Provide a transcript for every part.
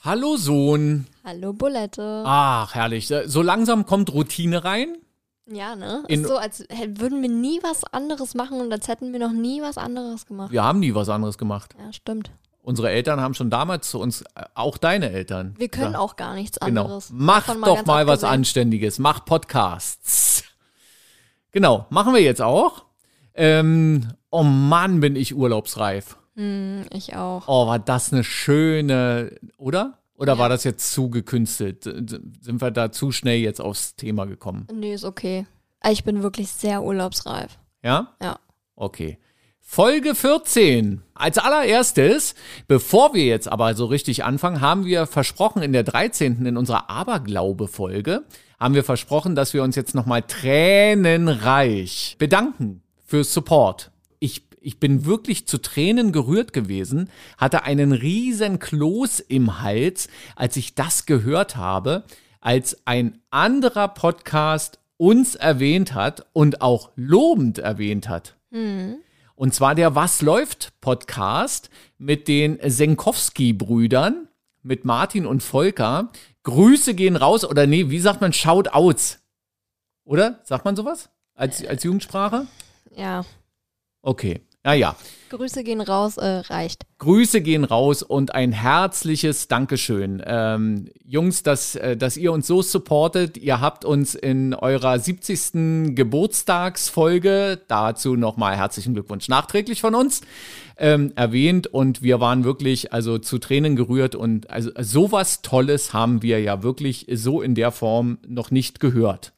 Hallo Sohn. Hallo Bulette. Ach, herrlich. So langsam kommt Routine rein. Ja, ne? In- ist so, als würden wir nie was anderes machen und als hätten wir noch nie was anderes gemacht. Wir haben nie was anderes gemacht. Ja, stimmt. Unsere Eltern haben schon damals zu uns, äh, auch deine Eltern. Wir können gesagt, auch gar nichts Genau. anderes. Mach Davon doch ganz mal was. Anständiges. Mach Podcasts. Genau, machen wir jetzt auch. Ähm, oh Mann, bin ich urlaubsreif. Hm, ich auch. Oh, war das eine schöne, oder? Oder Ja. war das jetzt zu gekünstelt? Sind wir da zu schnell jetzt aufs Thema gekommen? Nee, ist okay. Ich bin wirklich sehr urlaubsreif. Ja? Ja. Okay. Folge 14. Als allererstes, bevor wir jetzt aber so richtig anfangen, haben wir versprochen in der 13. in unserer Aberglaube-Folge, haben wir versprochen, dass wir uns jetzt nochmal tränenreich bedanken fürs Support. Ich, bin wirklich zu Tränen gerührt gewesen, hatte einen riesen Kloß im Hals, als ich das gehört habe, als ein anderer Podcast uns erwähnt hat und auch lobend erwähnt hat. Und zwar der Was läuft Podcast mit den Senkowski-Brüdern, mit Martin und Volker. Grüße gehen raus, oder nee, wie sagt man Shoutouts? Oder? Sagt man sowas? Als, als Jugendsprache? Ja. Okay. Naja. Grüße gehen raus, äh, reicht. Grüße gehen raus und ein herzliches Dankeschön. Ähm, Jungs, dass, äh, dass ihr uns so supportet. Ihr habt uns in eurer 70. Geburtstagsfolge, dazu nochmal herzlichen Glückwunsch nachträglich von uns, ähm, erwähnt und wir waren wirklich also zu Tränen gerührt und also sowas Tolles haben wir ja wirklich so in der Form noch nicht gehört.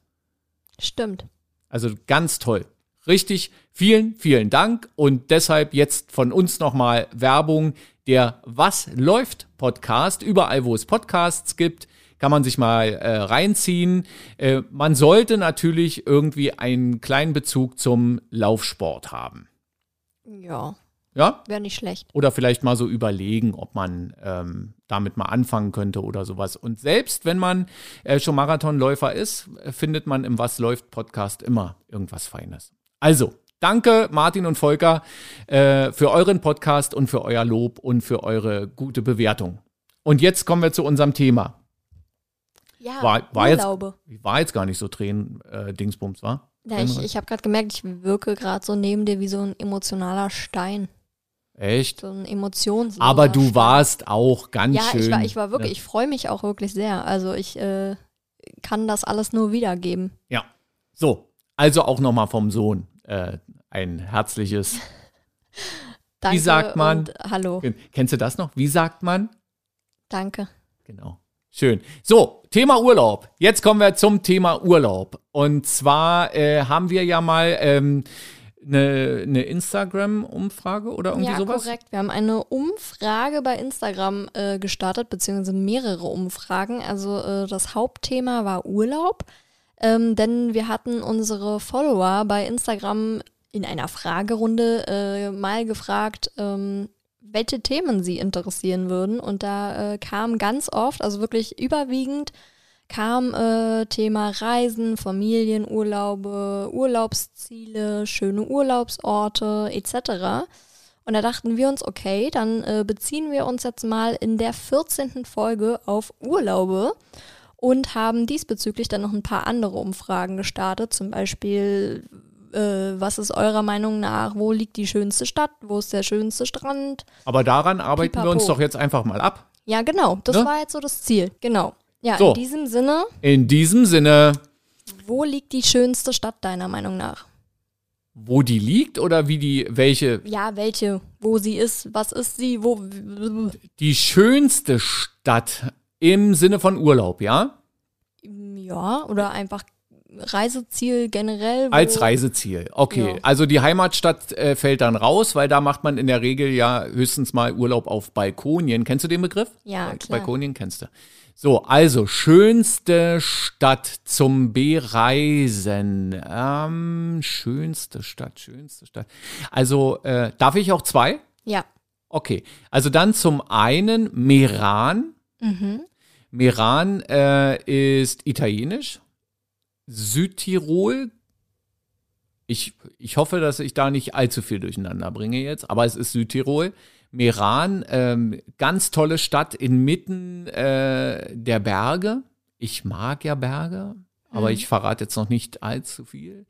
Stimmt. Also ganz toll. Richtig, vielen, vielen Dank. Und deshalb jetzt von uns nochmal Werbung. Der Was läuft Podcast. Überall, wo es Podcasts gibt, kann man sich mal äh, reinziehen. Äh, man sollte natürlich irgendwie einen kleinen Bezug zum Laufsport haben. Ja, Ja? wäre nicht schlecht. Oder vielleicht mal so überlegen, ob man ähm, damit mal anfangen könnte oder sowas. Und selbst wenn man äh, schon Marathonläufer ist, äh, findet man im Was läuft Podcast immer irgendwas Feines. Also, danke Martin und Volker äh, für euren Podcast und für euer Lob und für eure gute Bewertung. Und jetzt kommen wir zu unserem Thema. Ja, War- war jetzt- Urlaube. War jetzt gar nicht so Tränen, äh, war? Ja, ich ich habe gerade gemerkt, ich wirke gerade so neben dir wie so ein emotionaler Stein. Echt? So ein Emotionsloser Aber du Stein. warst auch ganz Ja, schön. ich war, ich war wirklich, ne? ich freue mich auch wirklich sehr. Also ich äh, kann das alles nur wiedergeben. Ja. So, also auch nochmal vom Sohn äh, ein herzliches. Danke sagt man? Und hallo, Kennst du das noch? Wie sagt man? danke. Genau. Schön. So, Thema Urlaub. Jetzt kommen wir zum Thema Urlaub. Und zwar äh, haben wir ja mal ähm, eine, eine Instagram-Umfrage oder irgendwie ja, sowas. korrekt. Wir haben eine Umfrage bei Instagram äh, gestartet, beziehungsweise mehrere Umfragen. Also äh, das Hauptthema war Urlaub, ähm, denn wir hatten unsere Follower bei Instagram in einer Fragerunde äh, mal gefragt, ähm, welche Themen sie interessieren würden. Und da äh, kam ganz oft, also wirklich überwiegend, kam äh, Thema Reisen, Familienurlaube, Urlaubsziele, schöne Urlaubsorte etc. Und da dachten wir uns, okay, dann äh, beziehen wir uns jetzt mal in der 14. Folge auf Urlaube und haben diesbezüglich dann noch ein paar andere Umfragen gestartet. Zum Beispiel, äh, was ist eurer Meinung nach, wo liegt die schönste Stadt, wo ist der schönste Strand? Aber daran arbeiten wir uns Pipapo. doch jetzt einfach mal ab. Ja, genau, das Ne? war jetzt so das Ziel. Genau. Ja, So. in diesem Sinne, In diesem Sinne, wo liegt die schönste Stadt deiner Meinung nach? wo die liegt oder wie die, welche, Ja, welche, wo sie ist, was ist sie, wo. die schönste Stadt im Sinne von Urlaub, ja? Ja, oder einfach Reiseziel generell. Als Reiseziel. Okay, Ja. also die Heimatstadt äh, fällt dann raus, weil da macht man in der Regel ja höchstens mal Urlaub auf Balkonien. Kennst du den Begriff? Ja, Äh, klar. Balkonien kennst du. So, also schönste Stadt zum Bereisen. Ähm, schönste Stadt, schönste Stadt. Also äh, darf ich auch zwei? Ja. Okay, also dann zum einen Meran. Mhm. Meran äh, ist italienisch. Südtirol. Ich, ich hoffe, dass ich da nicht allzu viel durcheinander bringe jetzt, aber es ist Südtirol. Meran, ähm, ganz tolle Stadt inmitten äh, der Berge. Ich mag ja Berge, aber Mhm. ich verrate jetzt noch nicht allzu viel.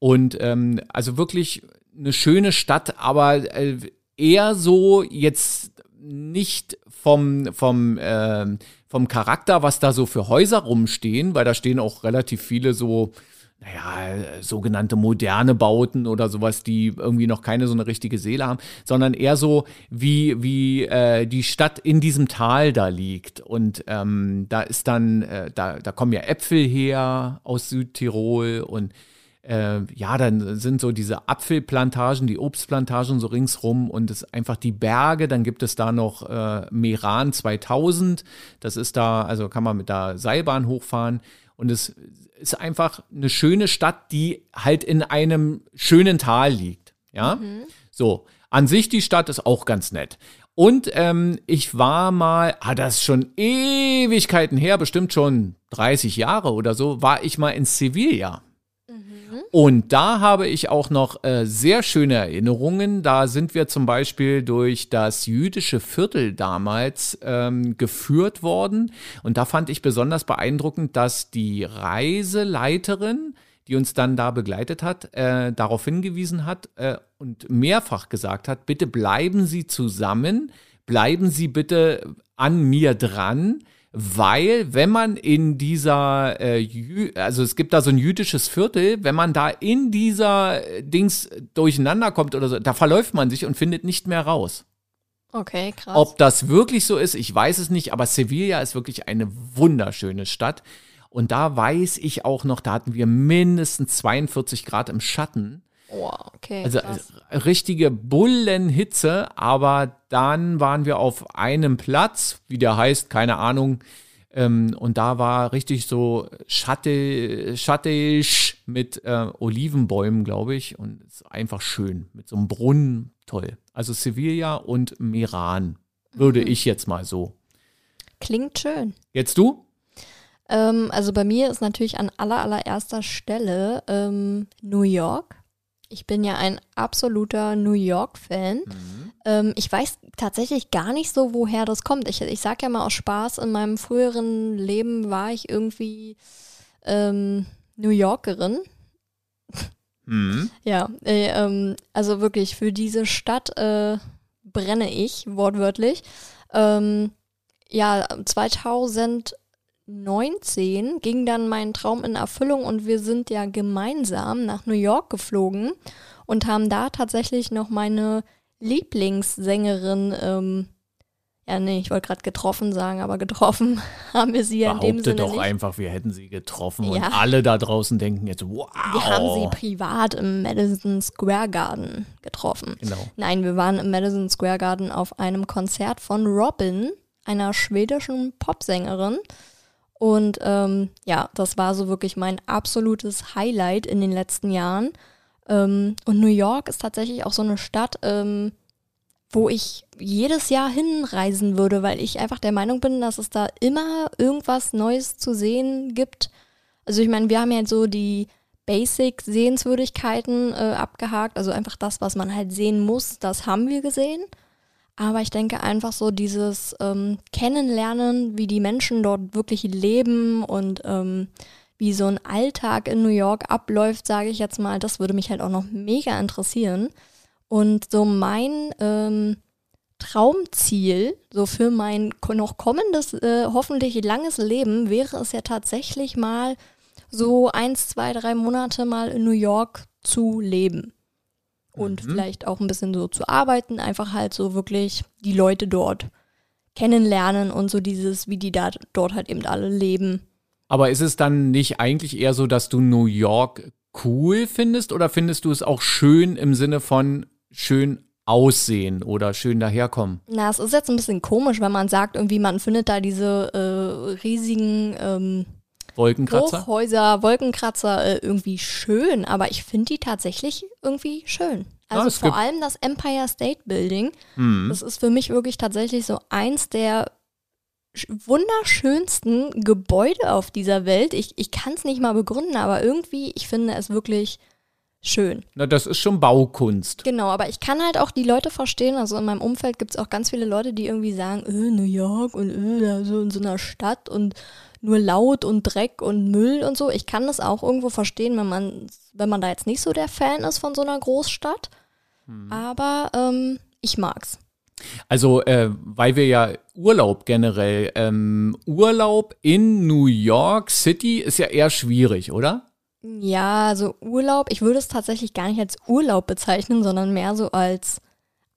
Und ähm, also wirklich eine schöne Stadt, aber äh, eher so jetzt nicht vom, vom, ähm, vom Charakter, was da so für Häuser rumstehen, weil da stehen auch relativ viele so, naja, sogenannte moderne Bauten oder sowas, die irgendwie noch keine so eine richtige Seele haben, sondern eher so, wie, wie äh, die Stadt in diesem Tal da liegt. Und ähm, da ist dann, äh, da, da kommen ja Äpfel her aus Südtirol und äh, ja, dann sind so diese Apfelplantagen, die Obstplantagen so ringsrum und es einfach die Berge. Dann gibt es da noch äh, Meran 2000. Das ist da, also kann man mit der Seilbahn hochfahren. Und es ist einfach eine schöne Stadt, die halt in einem schönen Tal liegt. Ja, so. An sich die Stadt ist auch ganz nett. Und ähm, ich war mal, ah, das ist schon Ewigkeiten her, bestimmt schon 30 Jahre oder so, war ich mal in Sevilla. Und da habe ich auch noch äh, sehr schöne Erinnerungen. Da sind wir zum Beispiel durch das jüdische Viertel damals ähm, geführt worden. Und da fand ich besonders beeindruckend, dass die Reiseleiterin, die uns dann da begleitet hat, äh, darauf hingewiesen hat äh, und mehrfach gesagt hat, bitte bleiben Sie zusammen, bleiben Sie bitte an mir dran, weil wenn man in dieser, äh, also es gibt da so ein jüdisches Viertel, wenn man da in dieser äh, Dings durcheinander kommt oder so, da verläuft man sich und findet nicht mehr raus. Okay, krass. Ob das wirklich so ist, ich weiß es nicht, aber Sevilla ist wirklich eine wunderschöne Stadt. Und da weiß ich auch noch, da hatten wir mindestens 42 Grad im Schatten. Oh, okay. Also krass. äh, richtige Bullenhitze, aber dann waren wir auf einem Platz, wie der heißt, keine Ahnung. Ähm, und da war richtig so schatte, mit äh, Olivenbäumen, glaube ich. Und es ist einfach schön. Mit so einem Brunnen, toll. Also Sevilla und Meran, würde ich jetzt mal so. Klingt schön. Jetzt du? Ähm, also bei mir ist natürlich an aller, allererster Stelle ähm, New York. Ich bin ja ein absoluter New York-Fan. Ähm, ich weiß tatsächlich gar nicht so, woher das kommt. Ich, ich sag ja mal aus Spaß, in meinem früheren Leben war ich irgendwie ähm, New Yorkerin. Hm. Ja, äh, ähm, also wirklich für diese Stadt äh, brenne ich, wortwörtlich. Ähm, ja, 2019 ging dann mein Traum in Erfüllung und wir sind ja gemeinsam nach New York geflogen und haben da tatsächlich noch meine Lieblingssängerin, ähm, ja, nee, ich wollte gerade getroffen sagen, aber getroffen haben wir sie ja in dem Sinne doch nicht. einfach, wir hätten sie getroffen und Ja. alle da draußen denken jetzt, wow. Wir haben sie privat im Madison Square Garden getroffen. Genau. Nein, wir waren im Madison Square Garden auf einem Konzert von Robin, einer schwedischen Popsängerin. Und ähm, ja, das war so wirklich mein absolutes Highlight in den letzten Jahren. Ähm, und New York ist tatsächlich auch so eine Stadt, ähm, wo ich jedes Jahr hinreisen würde, weil ich einfach der Meinung bin, dass es da immer irgendwas Neues zu sehen gibt. Also ich meine, wir haben ja so die Basic-Sehenswürdigkeiten äh, abgehakt, also einfach das, was man halt sehen muss, das haben wir gesehen. Aber ich denke einfach so dieses ähm, Kennenlernen, wie die Menschen dort wirklich leben und ähm, wie so ein Alltag in New York abläuft, sage ich jetzt mal, das würde mich halt auch noch mega interessieren. Und so mein ähm, Traumziel, so für mein noch kommendes, äh, hoffentlich langes Leben, wäre es ja tatsächlich mal so eins, zwei, drei Monate mal in New York zu leben. Und vielleicht auch ein bisschen so zu arbeiten, einfach halt so wirklich die Leute dort kennenlernen und so dieses, wie die da dort halt eben alle leben. Aber ist es dann nicht eigentlich eher so, dass du New York cool findest oder findest du es auch schön im Sinne von schön aussehen oder schön daherkommen? Na, es ist jetzt ein bisschen komisch, wenn man sagt, irgendwie man findet da diese äh, riesigen ähm, Wolkenkratzer? Hochhäuser, Wolkenkratzer äh, irgendwie schön, aber ich finde die tatsächlich irgendwie schön. Also es vor allem das Empire State Building, Mhm. das ist für mich wirklich tatsächlich so eins der sch- wunderschönsten Gebäude auf dieser Welt. Ich, ich kann es nicht mal begründen, aber irgendwie, ich finde es wirklich schön. Na, das ist schon Baukunst. Genau, aber ich kann halt auch die Leute verstehen. Also in meinem Umfeld gibt es auch ganz viele Leute, die irgendwie sagen, äh, New York und äh, so in so einer Stadt und nur laut und Dreck und Müll und so. Ich kann das auch irgendwo verstehen, wenn man, wenn man da jetzt nicht so der Fan ist von so einer Großstadt. Hm. Aber ähm, ich mag's. Also, äh, weil wir ja Urlaub generell, ähm, Urlaub in New York City ist ja eher schwierig, oder? Ja, also Urlaub, ich würde es tatsächlich gar nicht als Urlaub bezeichnen, sondern mehr so als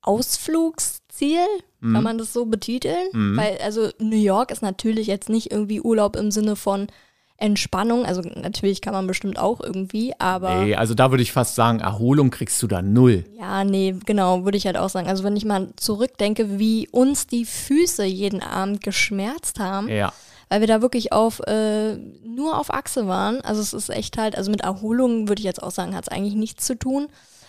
Ausflugsziel, mhm. kann man das so betiteln? Mhm. Weil, also New York ist natürlich jetzt nicht irgendwie Urlaub im Sinne von Entspannung, also natürlich kann man bestimmt auch irgendwie, aber. Nee, also da würde ich fast sagen, Erholung kriegst du da null. Ja, nee, genau, würde ich halt auch sagen. Also wenn ich mal zurückdenke, wie uns die Füße jeden Abend geschmerzt haben. Ja. Weil wir da wirklich auf äh, nur auf Achse waren. Also es ist echt halt, also mit Erholung würde ich jetzt auch sagen, hat es eigentlich nichts zu tun.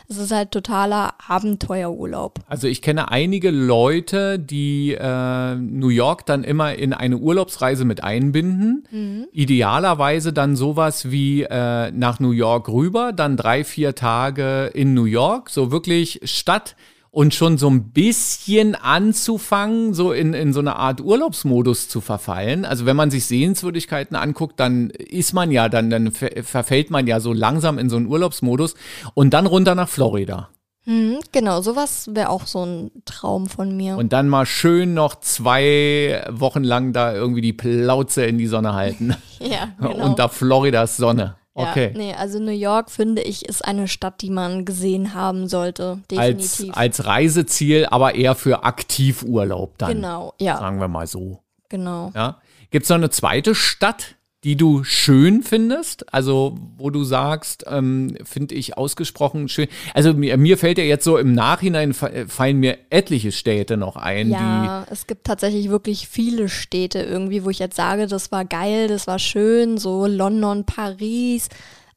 Es ist halt totaler Abenteuerurlaub. Also ich kenne einige Leute, die äh, New York dann immer in eine Urlaubsreise mit einbinden. Mhm. Idealerweise dann sowas wie äh, nach New York rüber, dann drei, vier Tage in New York, so wirklich Stadt und schon so ein bisschen anzufangen, so in, in so eine Art Urlaubsmodus zu verfallen. Also wenn man sich Sehenswürdigkeiten anguckt, dann ist man ja, dann, dann verfällt man ja so langsam in so einen Urlaubsmodus und dann runter nach Florida. Mhm, genau, sowas wäre auch so ein Traum von mir. Und dann mal schön noch zwei Wochen lang da irgendwie die Plauze in die Sonne halten. ja, genau. Unter Floridas Sonne. Okay. Ja, nee, also New York finde ich ist eine Stadt, die man gesehen haben sollte, definitiv. Als, als Reiseziel, aber eher für Aktivurlaub dann. Genau, ja. Sagen wir mal so. Genau. Ja. Gibt es noch eine zweite Stadt, die du schön findest? Also, wo du sagst, ähm, finde ich ausgesprochen schön. Also, mir, mir, fällt ja jetzt so im Nachhinein fallen mir etliche Städte noch ein. Ja, es gibt tatsächlich wirklich viele Städte irgendwie, wo ich jetzt sage, das war geil, das war schön, so London, Paris.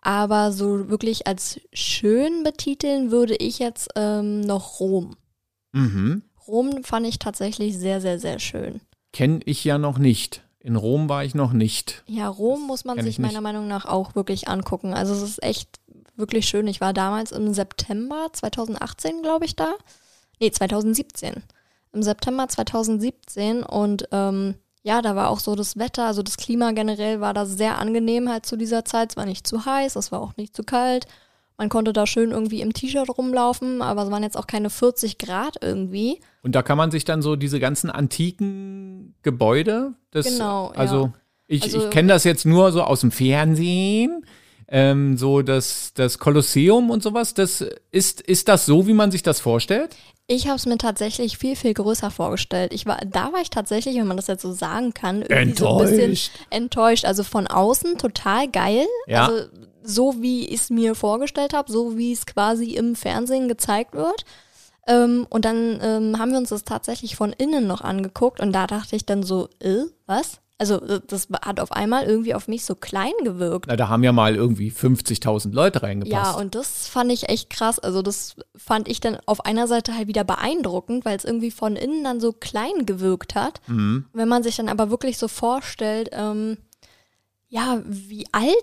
Aber so wirklich als schön betiteln würde ich jetzt ähm, noch Rom. Mhm. Rom fand ich tatsächlich sehr, sehr, sehr schön. Kenne ich ja noch nicht. In Rom war ich noch nicht. Ja, Rom muss man sich meiner Meinung nach auch wirklich angucken. Also es ist echt wirklich schön. Ich war damals im September 2018, glaube ich, da. Nee, 2017. Im September 2017 und ähm, ja, da war auch so das Wetter, also das Klima generell war da sehr angenehm halt zu dieser Zeit. Es war nicht zu heiß, es war auch nicht zu kalt. Man konnte da schön irgendwie im T-Shirt rumlaufen, aber es waren jetzt auch keine 40 Grad irgendwie. Und da kann man sich dann so diese ganzen antiken Gebäude, das, genau, also ja. ich, Also- ich kenne das jetzt nur so aus dem Fernsehen, ähm, so das, das Kolosseum und sowas, das ist, ist das so, wie man sich das vorstellt? Ich habe es mir tatsächlich viel, viel größer vorgestellt. Ich war, da war ich tatsächlich, wenn man das jetzt so sagen kann, irgendwie so ein bisschen Enttäuscht. enttäuscht. Also von außen total geil. Ja. Also so wie ich es mir vorgestellt habe, so wie es quasi im Fernsehen gezeigt wird. Ähm, und dann ähm, haben wir uns das tatsächlich von innen noch angeguckt und da dachte ich dann so, äh, was? Also äh, das hat auf einmal irgendwie auf mich so klein gewirkt. Na, da haben ja mal irgendwie 50.000 Leute Ja, reingepasst. und das fand ich echt krass. Also das fand ich dann auf einer Seite halt wieder beeindruckend, weil es irgendwie von innen dann so klein gewirkt hat. Mhm. Wenn man sich dann aber wirklich so vorstellt, ähm, ja, wie alt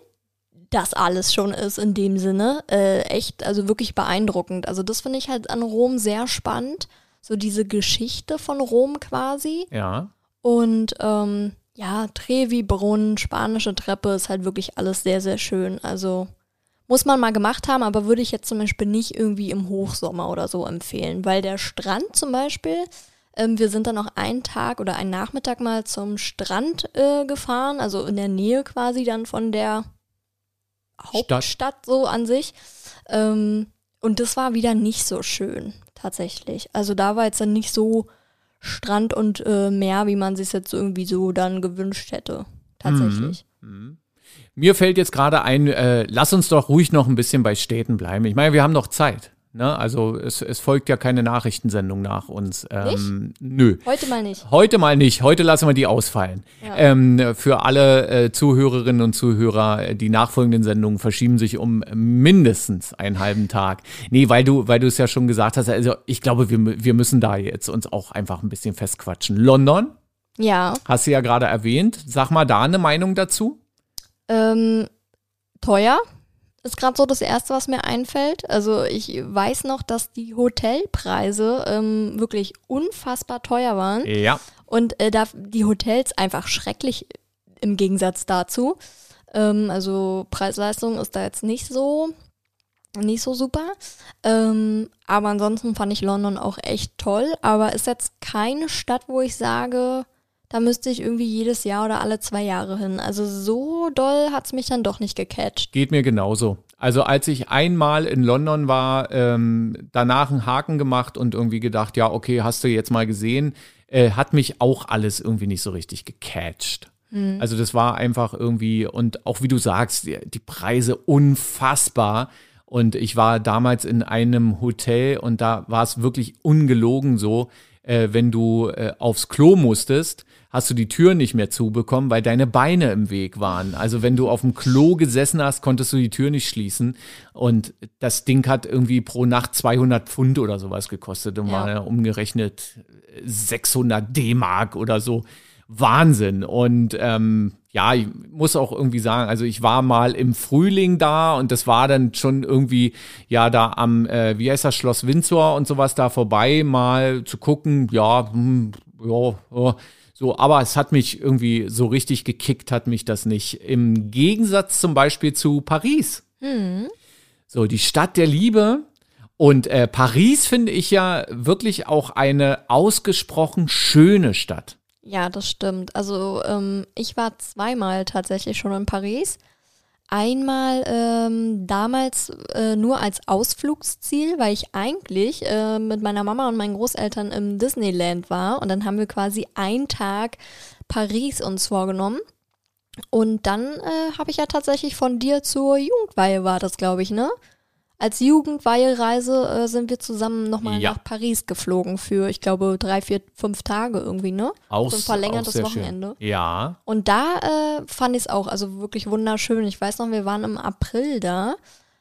das alles schon ist in dem Sinne, äh, echt, also wirklich beeindruckend. Also das finde ich halt an Rom sehr spannend. So diese Geschichte von Rom quasi. ja. Und ähm, ja, Trevi-Brunnen, spanische Treppe ist halt wirklich alles sehr, sehr schön. Also muss man mal gemacht haben, aber würde ich jetzt zum Beispiel nicht irgendwie im Hochsommer oder so empfehlen, weil der Strand zum Beispiel, ähm, wir sind dann noch einen Tag oder einen Nachmittag mal zum Strand äh, gefahren, also in der Nähe quasi dann von der Hauptstadt so an sich. Ähm, und das war wieder nicht so schön, tatsächlich. Also da war jetzt dann nicht so Strand und äh, Meer, wie man sich jetzt irgendwie so dann gewünscht hätte. Tatsächlich. Mir fällt jetzt gerade ein, äh, lass uns doch ruhig noch ein bisschen bei Städten bleiben. Ich meine, wir haben noch Zeit. Ne? Also es, es folgt ja keine Nachrichtensendung nach uns. Ähm, nö. Heute mal nicht. Heute mal nicht. Heute lassen wir die ausfallen. Ja. Ähm, für alle äh, Zuhörerinnen und Zuhörer, äh, die nachfolgenden Sendungen verschieben sich um mindestens einen halben Tag. Nee, weil du, weil du es ja schon gesagt hast, also ich glaube, wir, wir müssen da jetzt uns auch einfach ein bisschen festquatschen. London, Ja. hast du ja gerade erwähnt. Sag mal da eine Meinung dazu. Ähm, teuer ist gerade so das Erste, was mir einfällt. Also ich weiß noch, dass die Hotelpreise ähm, wirklich unfassbar teuer waren. Ja. Und äh, da die Hotels einfach schrecklich im Gegensatz dazu. Ähm, also Preis-Leistung ist da jetzt nicht so nicht so super. Ähm, aber ansonsten fand ich London auch echt toll. Aber ist jetzt keine Stadt, wo ich sage, da müsste ich irgendwie jedes Jahr oder alle zwei Jahre hin. Also so doll hat es mich dann doch nicht gecatcht. Geht mir genauso. Also als ich einmal in London war, ähm, danach einen Haken gemacht und irgendwie gedacht, ja, okay, hast du jetzt mal gesehen, äh, hat mich auch alles irgendwie nicht so richtig gecatcht. Hm. Also das war einfach irgendwie, und auch wie du sagst, die, die Preise unfassbar. Und ich war damals in einem Hotel und da war es wirklich ungelogen so, äh, wenn du äh, aufs Klo musstest, hast du die Tür nicht mehr zubekommen, weil deine Beine im Weg waren. Also wenn du auf dem Klo gesessen hast, konntest du die Tür nicht schließen. Und das Ding hat irgendwie pro Nacht 200 Pfund oder sowas gekostet und ja. war umgerechnet 600 D-Mark oder so. Wahnsinn. Und ähm, ja, ich muss auch irgendwie sagen, also ich war mal im Frühling da und das war dann schon irgendwie, ja, da am, äh, wie heißt das, Schloss Windsor und sowas da vorbei, mal zu gucken, ja, hm, ja, ja, so, aber es hat mich irgendwie so richtig gekickt, hat mich das nicht. Im Gegensatz zum Beispiel zu Paris. Mhm. So, die Stadt der Liebe. Und äh, Paris finde ich ja wirklich auch eine ausgesprochen schöne Stadt. Ja, das stimmt. Also ähm, ich war zweimal tatsächlich schon in Paris. Einmal ähm, damals äh, nur als Ausflugsziel, weil ich eigentlich äh, mit meiner Mama und meinen Großeltern im Disneyland war. Und dann haben wir quasi einen Tag Paris uns vorgenommen. Und dann äh, habe ich ja tatsächlich von dir zur Jugendweihe war das, glaube ich, ne? Als Jugendweihereise äh, sind wir zusammen nochmal ja. nach Paris geflogen für, ich glaube, drei, vier, fünf Tage irgendwie, ne? Aus, so ein verlängertes Wochenende. Schön. Ja. Und da äh, fand ich es auch, also wirklich wunderschön. Ich weiß noch, wir waren im April da.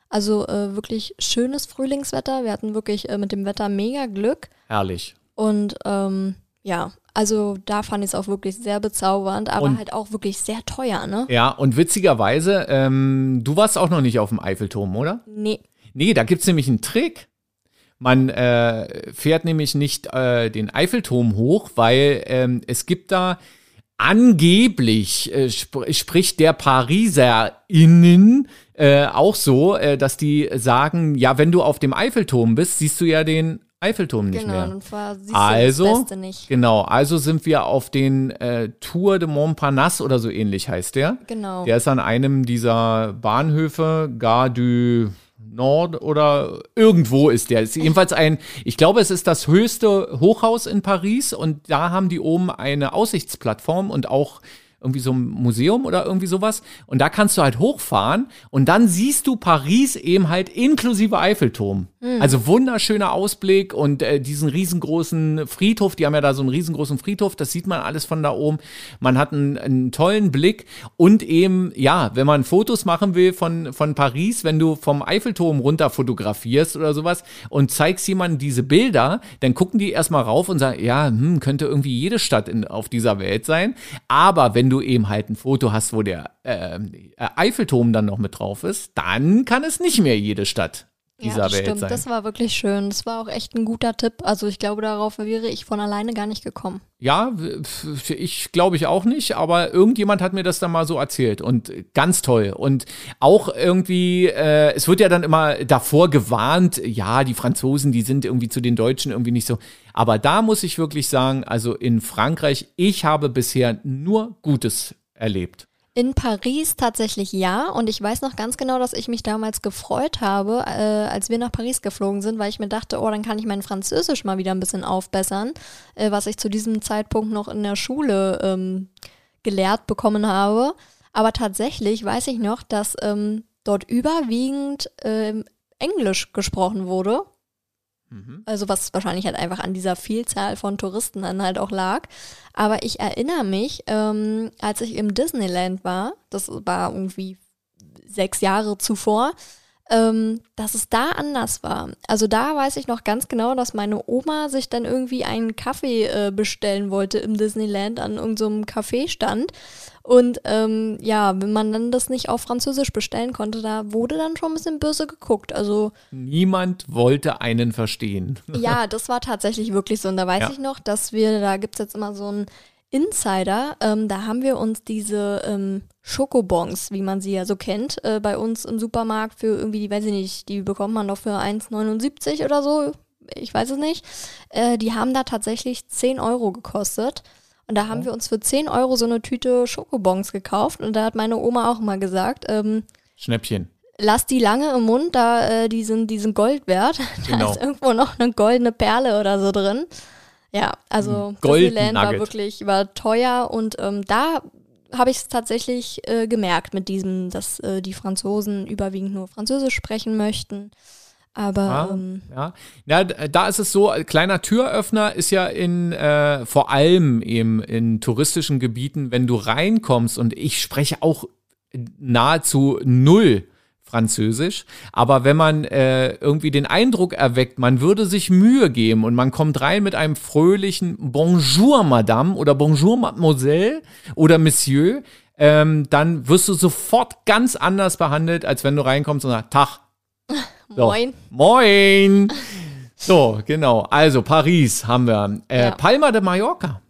Also äh, wirklich schönes Frühlingswetter. Wir hatten wirklich äh, mit dem Wetter mega Glück. Herrlich. Und ähm, ja, also da fand ich es auch wirklich sehr bezaubernd, aber und, halt auch wirklich sehr teuer, ne? Ja, und witzigerweise, ähm, du warst auch noch nicht auf dem Eiffelturm, oder? Nee. Nee, da gibt es nämlich einen Trick. Man äh, fährt nämlich nicht äh, den Eiffelturm hoch, weil ähm, es gibt da angeblich, äh, sp spricht der PariserInnen äh, auch so, äh, dass die sagen, ja, wenn du auf dem Eiffelturm bist, siehst du ja den Eiffelturm nicht genau, mehr. Dann fahr, siehst also, du das Beste nicht. genau, also sind wir auf den äh, Tour de Montparnasse oder so ähnlich heißt der. Genau. Der ist an einem dieser Bahnhöfe, Gare du Nord oder irgendwo ist der. Ist jedenfalls ein, ich glaube, es ist das höchste Hochhaus in Paris und da haben die oben eine Aussichtsplattform und auch irgendwie so ein Museum oder irgendwie sowas. Und da kannst du halt hochfahren und dann siehst du Paris eben halt inklusive Eiffelturm. Mhm. Also wunderschöner Ausblick und äh, diesen riesengroßen Friedhof, die haben ja da so einen riesengroßen Friedhof, das sieht man alles von da oben. Man hat einen, einen tollen Blick und eben, ja, wenn man Fotos machen will von, von Paris, wenn du vom Eiffelturm runter fotografierst oder sowas und zeigst jemandem diese Bilder, dann gucken die erstmal rauf und sagen, ja, hm, könnte irgendwie jede Stadt in, auf dieser Welt sein. Aber wenn du eben halt ein Foto hast, wo der äh, Eiffelturm dann noch mit drauf ist, dann kann es nicht mehr jede Stadt dieser ja, das stimmt. sein. Das war wirklich schön. Das war auch echt ein guter Tipp. Also ich glaube, darauf wäre ich von alleine gar nicht gekommen. Ja, ich glaube ich auch nicht, aber irgendjemand hat mir das dann mal so erzählt und ganz toll. Und auch irgendwie, äh, es wird ja dann immer davor gewarnt, ja, die Franzosen, die sind irgendwie zu den Deutschen irgendwie nicht so. Aber da muss ich wirklich sagen, also in Frankreich, ich habe bisher nur Gutes erlebt. In Paris tatsächlich ja. Und ich weiß noch ganz genau, dass ich mich damals gefreut habe, äh, als wir nach Paris geflogen sind, weil ich mir dachte, oh, dann kann ich mein Französisch mal wieder ein bisschen aufbessern, äh, was ich zu diesem Zeitpunkt noch in der Schule ähm, gelehrt bekommen habe. Aber tatsächlich weiß ich noch, dass ähm, dort überwiegend äh, Englisch gesprochen wurde. Mhm. Also was wahrscheinlich halt einfach an dieser Vielzahl von Touristen dann halt auch lag. Aber ich erinnere mich, ähm, als ich im Disneyland war, das war irgendwie sechs Jahre zuvor, ähm, dass es da anders war. Also da weiß ich noch ganz genau, dass meine Oma sich dann irgendwie einen Kaffee äh, bestellen wollte im Disneyland an irgendeinem so Kaffeestand. Und ähm, ja, wenn man dann das nicht auf Französisch bestellen konnte, da wurde dann schon ein bisschen böse geguckt. Also niemand wollte einen verstehen. Ja, das war tatsächlich wirklich so. Und da weiß ja. ich noch, dass wir, da gibt es jetzt immer so ein Insider, ähm, da haben wir uns diese ähm, Schokobons, wie man sie ja so kennt, äh, bei uns im Supermarkt für irgendwie, die weiß ich nicht, die bekommt man doch für 1,79 oder so, ich weiß es nicht. Äh, die haben da tatsächlich 10 Euro gekostet. Und da haben wir uns für 10 Euro so eine Tüte Schokobons gekauft. Und da hat meine Oma auch mal gesagt, ähm, Schnäppchen. Lass die lange im Mund, da äh, die, sind, die sind Gold wert. Da genau. ist irgendwo noch eine goldene Perle oder so drin. Ja, also Disneyland war wirklich war teuer und ähm, da habe ich es tatsächlich äh, gemerkt mit diesem, dass äh, die Franzosen überwiegend nur Französisch sprechen möchten. Aber ja, ähm, ja. ja, da ist es so, kleiner Türöffner ist ja in äh, vor allem eben in touristischen Gebieten, wenn du reinkommst und ich spreche auch nahezu null Französisch. Aber wenn man äh, irgendwie den Eindruck erweckt, man würde sich Mühe geben und man kommt rein mit einem fröhlichen Bonjour, Madame oder Bonjour, Mademoiselle oder Monsieur, ähm, dann wirst du sofort ganz anders behandelt, als wenn du reinkommst und sagst, Tag. So. Moin. Moin. So, genau. Also Paris haben wir. Äh, ja. Palma de Mallorca.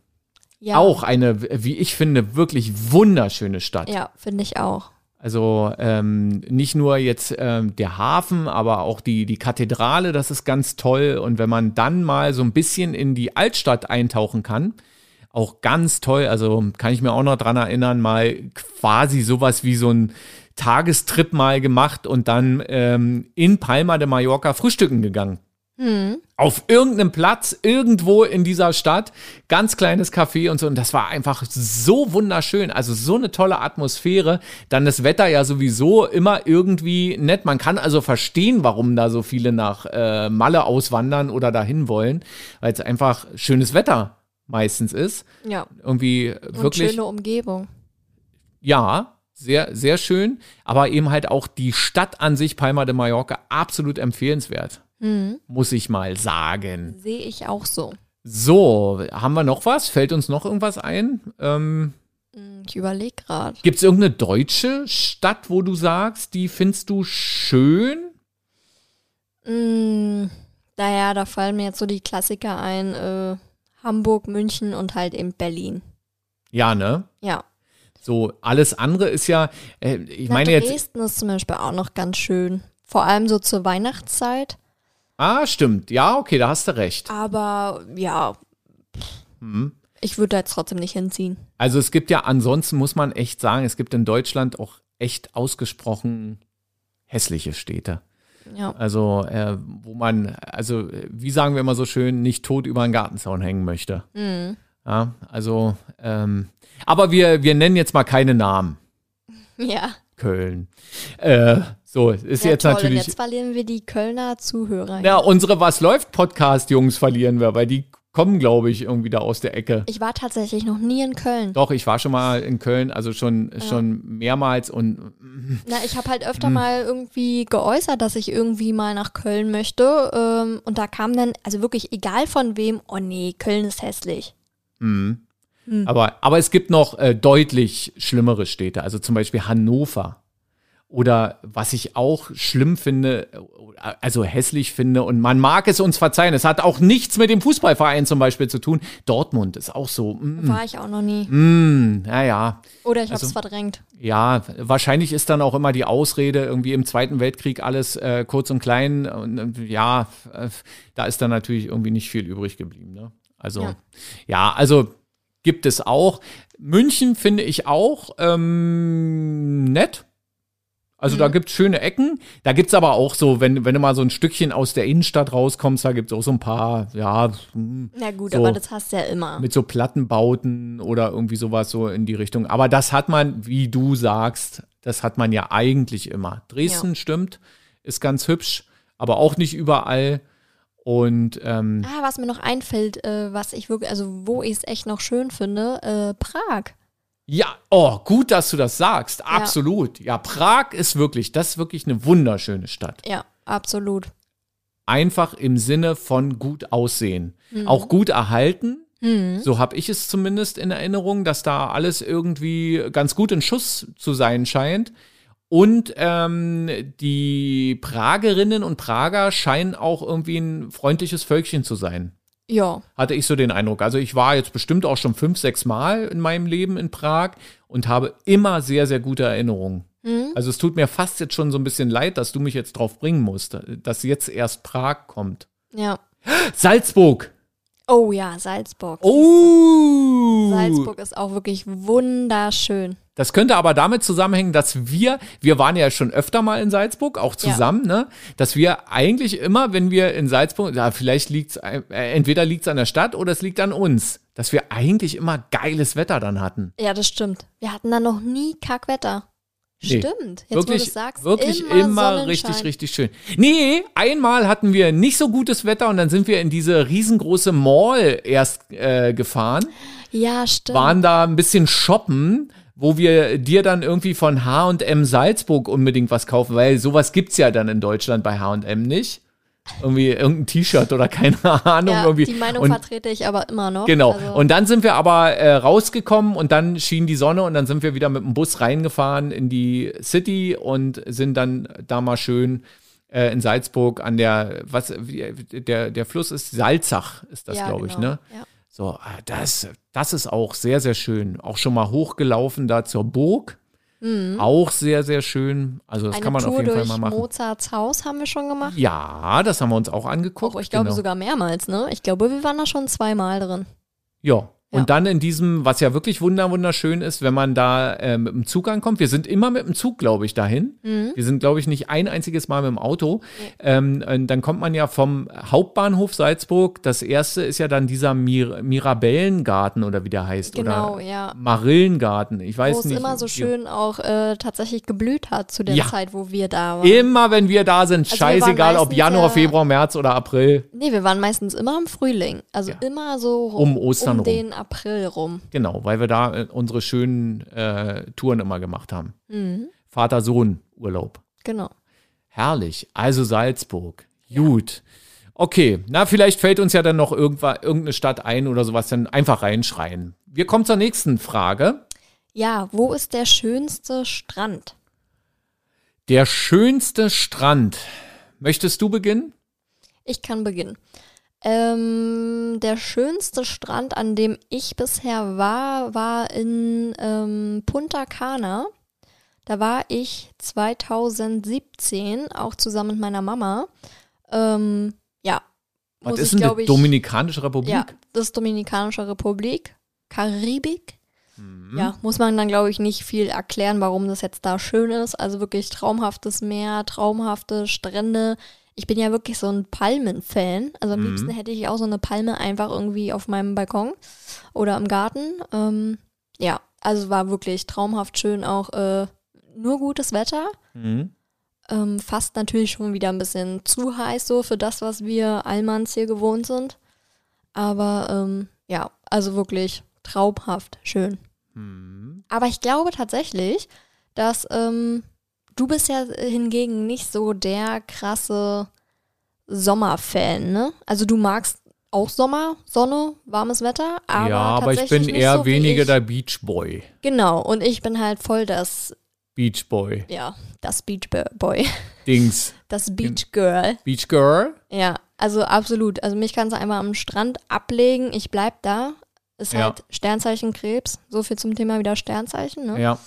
Ja. Auch eine, wie ich finde, wirklich wunderschöne Stadt. Ja, finde ich auch. Also ähm, nicht nur jetzt ähm, der Hafen, aber auch die, die Kathedrale, das ist ganz toll. Und wenn man dann mal so ein bisschen in die Altstadt eintauchen kann, auch ganz toll. Also kann ich mir auch noch dran erinnern, mal quasi sowas wie so ein Tagestrip mal gemacht und dann ähm, in Palma de Mallorca frühstücken gegangen. Mhm. Auf irgendeinem Platz, irgendwo in dieser Stadt, ganz kleines Café und so. Und das war einfach so wunderschön. Also so eine tolle Atmosphäre. Dann das Wetter ja sowieso immer irgendwie nett. Man kann also verstehen, warum da so viele nach äh, Malle auswandern oder dahin wollen, weil es einfach schönes Wetter meistens ist. Ja. Irgendwie und wirklich. Schöne Umgebung. Ja, sehr, sehr schön. Aber eben halt auch die Stadt an sich, Palma de Mallorca, absolut empfehlenswert. Mhm. Muss ich mal sagen. Sehe ich auch so. So, haben wir noch was? Fällt uns noch irgendwas ein? Ähm, hm, ich überlege gerade. Gibt es irgendeine deutsche Stadt, wo du sagst, die findest du schön? Mm, naja, da fallen mir jetzt so die Klassiker ein. Äh, Hamburg, München und halt eben Berlin. Ja, ne? Ja. So, alles andere ist ja, äh, ich Na, meine jetzt. Dresden ist zum Beispiel auch noch ganz schön. Vor allem so zur Weihnachtszeit. Ah, stimmt. Ja, okay, da hast du recht. Aber ja, hm. ich würde da jetzt trotzdem nicht hinziehen. Also es gibt ja, ansonsten muss man echt sagen, es gibt in Deutschland auch echt ausgesprochen hässliche Städte. Ja. Also, äh, wo man, also, wie sagen wir immer so schön, nicht tot über einen Gartenzaun hängen möchte. Mhm. Ja, also, ähm, aber wir, wir nennen jetzt mal keine Namen. Ja. Köln. Äh, so, ist ja, jetzt toll. natürlich. Und jetzt verlieren wir die Kölner Zuhörer. Ja, unsere Was läuft Podcast-Jungs verlieren wir, weil die kommen, glaube ich, irgendwie da aus der Ecke. Ich war tatsächlich noch nie in Köln. Doch, ich war schon mal in Köln, also schon, ja. schon mehrmals und. Na, ich habe halt öfter mal irgendwie geäußert, dass ich irgendwie mal nach Köln möchte. Ähm, und da kam dann, also wirklich egal von wem, oh nee, Köln ist hässlich. Mhm. Mhm. Aber, aber es gibt noch äh, deutlich schlimmere Städte, also zum Beispiel Hannover. Oder was ich auch schlimm finde, also hässlich finde, und man mag es uns verzeihen, es hat auch nichts mit dem Fußballverein zum Beispiel zu tun. Dortmund ist auch so. Mm, War ich auch noch nie. Mm, naja. Oder ich habe es also, verdrängt. Ja, wahrscheinlich ist dann auch immer die Ausrede, irgendwie im Zweiten Weltkrieg alles äh, kurz und klein. Und, ja, äh, da ist dann natürlich irgendwie nicht viel übrig geblieben. Ne? Also, ja. ja, also gibt es auch. München finde ich auch ähm, nett. Also mhm. da gibt es schöne Ecken. Da gibt es aber auch so, wenn, wenn du mal so ein Stückchen aus der Innenstadt rauskommst, da gibt es auch so ein paar, ja. Hm, Na gut, so aber das hast du ja immer. Mit so Plattenbauten oder irgendwie sowas so in die Richtung. Aber das hat man, wie du sagst, das hat man ja eigentlich immer. Dresden ja. stimmt, ist ganz hübsch, aber auch nicht überall. Und ähm, ah, was mir noch einfällt, äh, was ich wirklich, also wo ich es echt noch schön finde, äh, Prag. Ja, oh, gut, dass du das sagst. Absolut. Ja, Prag ist wirklich, das ist wirklich eine wunderschöne Stadt. Ja, absolut. Einfach im Sinne von gut aussehen. Auch gut erhalten. So habe ich es zumindest in Erinnerung, dass da alles irgendwie ganz gut in Schuss zu sein scheint. Und ähm, die Pragerinnen und Prager scheinen auch irgendwie ein freundliches Völkchen zu sein. Ja, hatte ich so den Eindruck. Also ich war jetzt bestimmt auch schon fünf, sechs Mal in meinem Leben in Prag und habe immer sehr, sehr gute Erinnerungen. Also es tut mir fast jetzt schon so ein bisschen leid, dass du mich jetzt drauf bringen musst, dass jetzt erst Prag kommt. ja. Salzburg! Oh ja, Salzburg. Oh! Salzburg ist auch wirklich wunderschön. Das könnte aber damit zusammenhängen, dass wir, wir waren ja schon öfter mal in Salzburg, auch zusammen, ne? Dass wir eigentlich immer, wenn wir in Salzburg, ja, vielleicht liegt's, äh, entweder liegt's an der Stadt oder es liegt an uns, dass wir eigentlich immer geiles Wetter dann hatten. Ja, das stimmt. Wir hatten da noch nie Kackwetter. Nee. Stimmt. Jetzt, wo wirklich, du sagst, wirklich immer, immer, richtig, richtig schön. Nee, einmal hatten wir nicht so gutes Wetter und dann sind wir in diese riesengroße Mall erst äh, gefahren, Ja, stimmt. waren da ein bisschen shoppen, wo wir dir dann irgendwie von H&M Salzburg unbedingt was kaufen, weil sowas gibt's ja dann in Deutschland bei H&M nicht. Irgendwie irgendein T-Shirt oder keine Ahnung. ja, irgendwie. die Meinung und, vertrete ich aber immer noch. Genau. Also, Und dann sind wir aber äh, rausgekommen und dann schien die Sonne und dann sind wir wieder mit dem Bus reingefahren in die City und sind dann da mal schön äh, in Salzburg an der, was, wie, der, der Fluss ist Salzach, ist das, ja, glaube ich, genau. ne? Ja. So, ah, das, das ist auch sehr, sehr schön. Auch schon mal hochgelaufen da zur Burg. Auch sehr, sehr schön. Also das Mhm. Eine kann man Tour auf jeden Fall mal machen. Mozarts Haus haben wir schon gemacht. Ja, das haben wir uns auch angeguckt. Oh, ich glaube genau. sogar mehrmals, ne? Ich glaube, wir waren da schon zweimal drin. Ja. Und dann in diesem, was ja wirklich wunder wunderschön ist, wenn man da äh, mit dem Zug ankommt. Wir sind immer mit dem Zug, glaube ich, dahin. Mhm. Wir sind, glaube ich, nicht ein einziges Mal mit dem Auto. Ähm, und dann kommt man ja vom Hauptbahnhof Salzburg. Das erste ist ja dann dieser Mir Mirabellengarten oder wie der heißt. Genau, oder ja. Marillengarten. Ich weiß Wo es nicht. immer so schön auch äh, tatsächlich geblüht hat zu der Ja. Zeit, wo wir da waren. Immer wenn wir da sind, Also scheißegal ob Januar, ja- Februar, März oder April. Nee, wir waren meistens immer im Frühling. Also Ja. immer so rum, Um Ostern um rum. den April rum. Genau, weil wir da äh, unsere schönen äh, Touren immer gemacht haben. Mhm. Vater-Sohn-Urlaub. Genau. Herrlich. Also Salzburg. Gut. Okay, na, vielleicht fällt uns ja dann noch irgendwa, irgendeine Stadt ein oder sowas, dann einfach reinschreien. Wir kommen zur nächsten Frage. Ja, wo ist der schönste Strand? Der schönste Strand. Möchtest du beginnen? Ich kann beginnen. Ähm, der schönste Strand, an dem ich bisher war, war in ähm, Punta Cana. Da war ich 2017, auch zusammen mit meiner Mama. Ähm, ja. Was ist ich, denn die Dominikanische Republik? Ja, das ist Dominikanische Republik, Karibik. Mhm. Ja, muss man dann, glaube ich, nicht viel erklären, warum das jetzt da schön ist. Also wirklich traumhaftes Meer, traumhafte Strände. Ich bin ja wirklich so ein Palmen-Fan. Also am Mhm. liebsten hätte ich auch so eine Palme einfach irgendwie auf meinem Balkon oder im Garten. Ähm, ja, also war wirklich traumhaft schön. Auch äh, nur gutes Wetter. Mhm. Ähm, fast natürlich schon wieder ein bisschen zu heiß so für das, was wir Allmanns hier gewohnt sind. Aber ähm, ja, also wirklich traumhaft schön. Mhm. Aber ich glaube tatsächlich, dass ähm, du bist ja hingegen nicht so der krasse Sommerfan, ne? Also du magst auch Sommer, Sonne, warmes Wetter, aber ja, aber ich bin eher so weniger der Beach Boy. Genau, und ich bin halt voll das, Beach Boy. ja, das Beach Boy, Dings. das Beach Girl. Beach Girl? Ja, also absolut. Also mich kannst du einmal am Strand ablegen, ich bleib da. Ist Ja. halt Sternzeichen Krebs. So viel zum Thema wieder Sternzeichen, ne? Ja.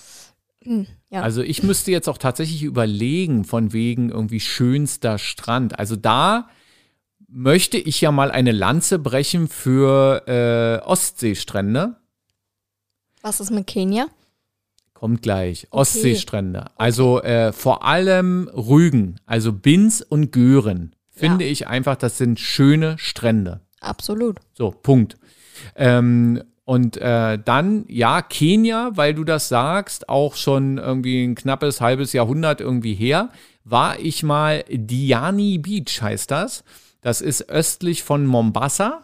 Hm, ja. Also ich müsste jetzt auch tatsächlich überlegen, von wegen irgendwie schönster Strand. Also da möchte ich ja mal eine Lanze brechen für äh, Ostseestrände. Was ist mit Kenia? Kommt gleich. Ostseestrände. Also äh, vor allem Rügen, also Binz und Göhren. Finde Ja. ich einfach, das sind schöne Strände. Absolut. So, Punkt. Ähm, und äh, dann, ja, Kenia, weil du das sagst, auch schon irgendwie ein knappes halbes Jahrhundert irgendwie her, war ich mal Diani Beach, heißt das. Das ist östlich von Mombasa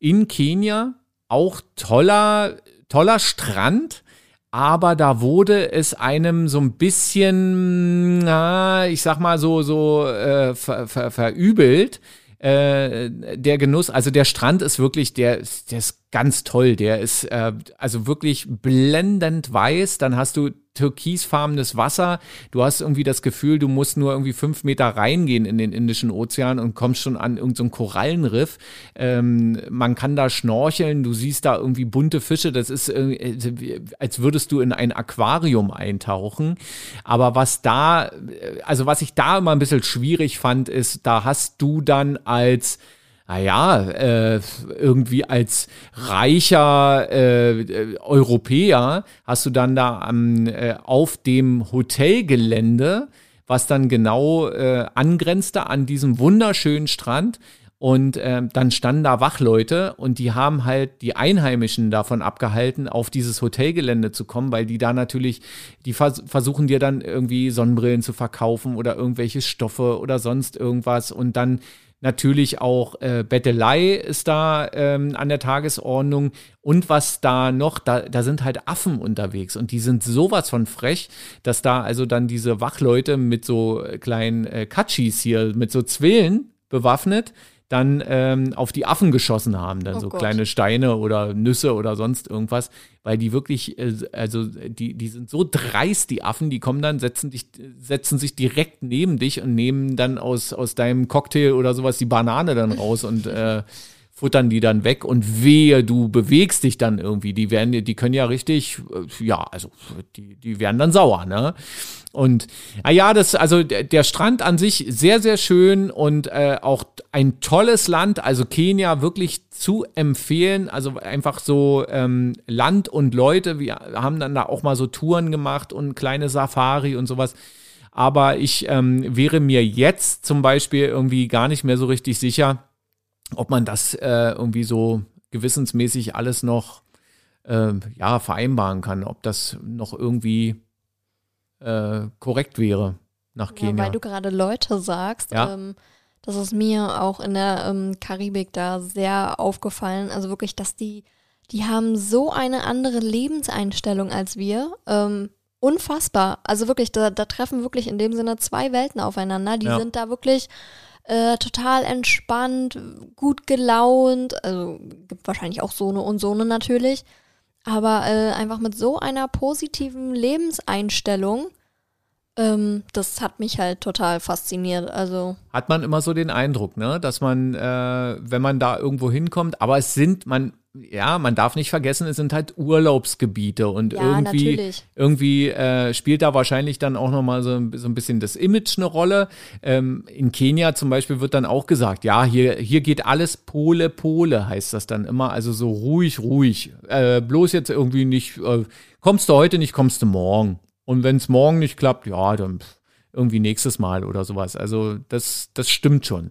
in Kenia. Auch toller, toller Strand, aber da wurde es einem so ein bisschen, na, ich sag mal so, so äh, ver, ver, verübelt. Äh, der Genuss, also der Strand ist wirklich, der, der ist ganz toll. Der ist äh, also wirklich blendend weiß. Dann hast du türkisfarbenes Wasser. Du hast irgendwie das Gefühl, du musst nur irgendwie fünf Meter reingehen in den Indischen Ozean und kommst schon an irgendein so Korallenriff. Ähm, man kann da schnorcheln, du siehst da irgendwie bunte Fische. Das ist, äh, als würdest du in ein Aquarium eintauchen. Aber was da, also was ich da immer ein bisschen schwierig fand, ist, da hast du dann als naja, äh, irgendwie als reicher äh, Europäer hast du dann da am, äh, auf dem Hotelgelände, was dann genau äh, angrenzte an diesem wunderschönen Strand, und äh, dann standen da Wachleute und die haben halt die Einheimischen davon abgehalten, auf dieses Hotelgelände zu kommen, weil die da natürlich, die vers versuchen dir dann irgendwie Sonnenbrillen zu verkaufen oder irgendwelche Stoffe oder sonst irgendwas. Und dann Natürlich auch äh, Bettelei ist da ähm, an der Tagesordnung. Und was da noch, da, da sind halt Affen unterwegs und die sind sowas von frech, dass da also dann diese Wachleute mit so kleinen äh, Katschis hier, mit so Zwillen bewaffnet, dann ähm, auf die Affen geschossen haben, dann oh so Gott. kleine Steine oder Nüsse oder sonst irgendwas, weil die wirklich, äh, also die, die sind so dreist, die Affen, die kommen dann, setzen dich, setzen sich direkt neben dich und nehmen dann aus, aus deinem Cocktail oder sowas die Banane dann raus und äh, futtern die dann weg und wehe, du bewegst dich dann irgendwie. Die werden, die können ja richtig, äh, ja, also die, die werden dann sauer, ne? Und ah ja, das, also der Strand an sich sehr, sehr schön und äh, auch ein tolles Land, also Kenia wirklich zu empfehlen. Also einfach so ähm, Land und Leute, wir haben dann da auch mal so Touren gemacht und kleine Safari und sowas. Aber ich ähm, wäre mir jetzt zum Beispiel irgendwie gar nicht mehr so richtig sicher, ob man das äh, irgendwie so gewissensmäßig alles noch äh, ja, vereinbaren kann, ob das noch irgendwie äh, korrekt wäre nach Kenia. Ja, weil du gerade Leute sagst, ja. ähm, das ist mir auch in der ähm, Karibik da sehr aufgefallen. Also wirklich, dass die, die haben so eine andere Lebenseinstellung als wir. Ähm, unfassbar. Also wirklich, da, da treffen wirklich in dem Sinne zwei Welten aufeinander. Die ja. sind da wirklich äh, total entspannt, gut gelaunt. Also gibt wahrscheinlich auch so eine und so eine natürlich aber äh, einfach mit so einer positiven Lebenseinstellung, ähm, das hat mich halt total fasziniert. Also hat man immer so den Eindruck, ne, dass man, äh, wenn man da irgendwo hinkommt, aber es sind, man ja, man darf nicht vergessen, es sind halt Urlaubsgebiete und ja, irgendwie, natürlich. irgendwie äh, spielt da wahrscheinlich dann auch nochmal so, so ein bisschen das Image eine Rolle. Ähm, in Kenia zum Beispiel wird dann auch gesagt, ja, hier, hier geht alles Pole, Pole, heißt das dann immer. Also so ruhig, ruhig. Äh, bloß jetzt irgendwie nicht, äh, kommst du heute nicht, kommst du morgen. Und wenn es morgen nicht klappt, ja, dann irgendwie nächstes Mal oder sowas. Also das, das stimmt schon.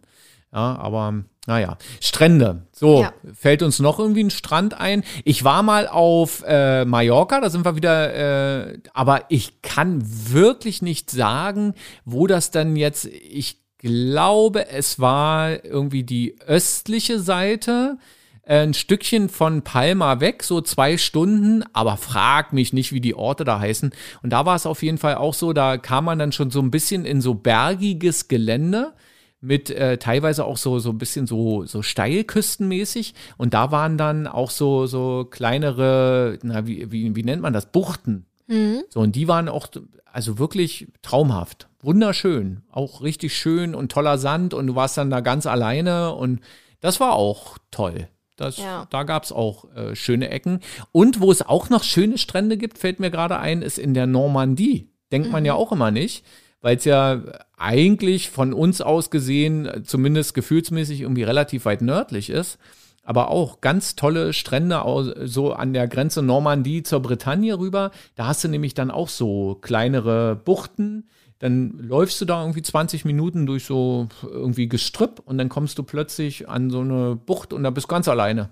Ja, aber naja, Strände. So, ja. fällt uns noch irgendwie ein Strand ein? Ich war mal auf äh, Mallorca, da sind wir wieder, äh, aber ich kann wirklich nicht sagen, wo das dann jetzt, ich glaube, es war irgendwie die östliche Seite äh, ein Stückchen von Palma weg, so zwei Stunden, aber frag mich nicht, wie die Orte da heißen. Und da war es auf jeden Fall auch so, da kam man dann schon so ein bisschen in so bergiges Gelände mit äh, teilweise auch so, so ein bisschen so, so steilküstenmäßig. Und da waren dann auch so, so kleinere, na, wie, wie, wie nennt man das? Buchten. Mhm. So, und die waren auch, also wirklich traumhaft. Wunderschön. Auch richtig schön und toller Sand. Und du warst dann da ganz alleine. Und das war auch toll. Das, ja. Da gab es auch äh, schöne Ecken. Und wo es auch noch schöne Strände gibt, fällt mir gerade ein, ist in der Normandie. Denkt mhm. man ja auch immer nicht weil es ja eigentlich von uns aus gesehen, zumindest gefühlsmäßig, irgendwie relativ weit nördlich ist. Aber auch ganz tolle Strände so an der Grenze Normandie zur Bretagne rüber. Da hast du nämlich dann auch so kleinere Buchten. Dann läufst du da irgendwie 20 Minuten durch so irgendwie Gestrüpp und dann kommst du plötzlich an so eine Bucht und da bist du ganz alleine.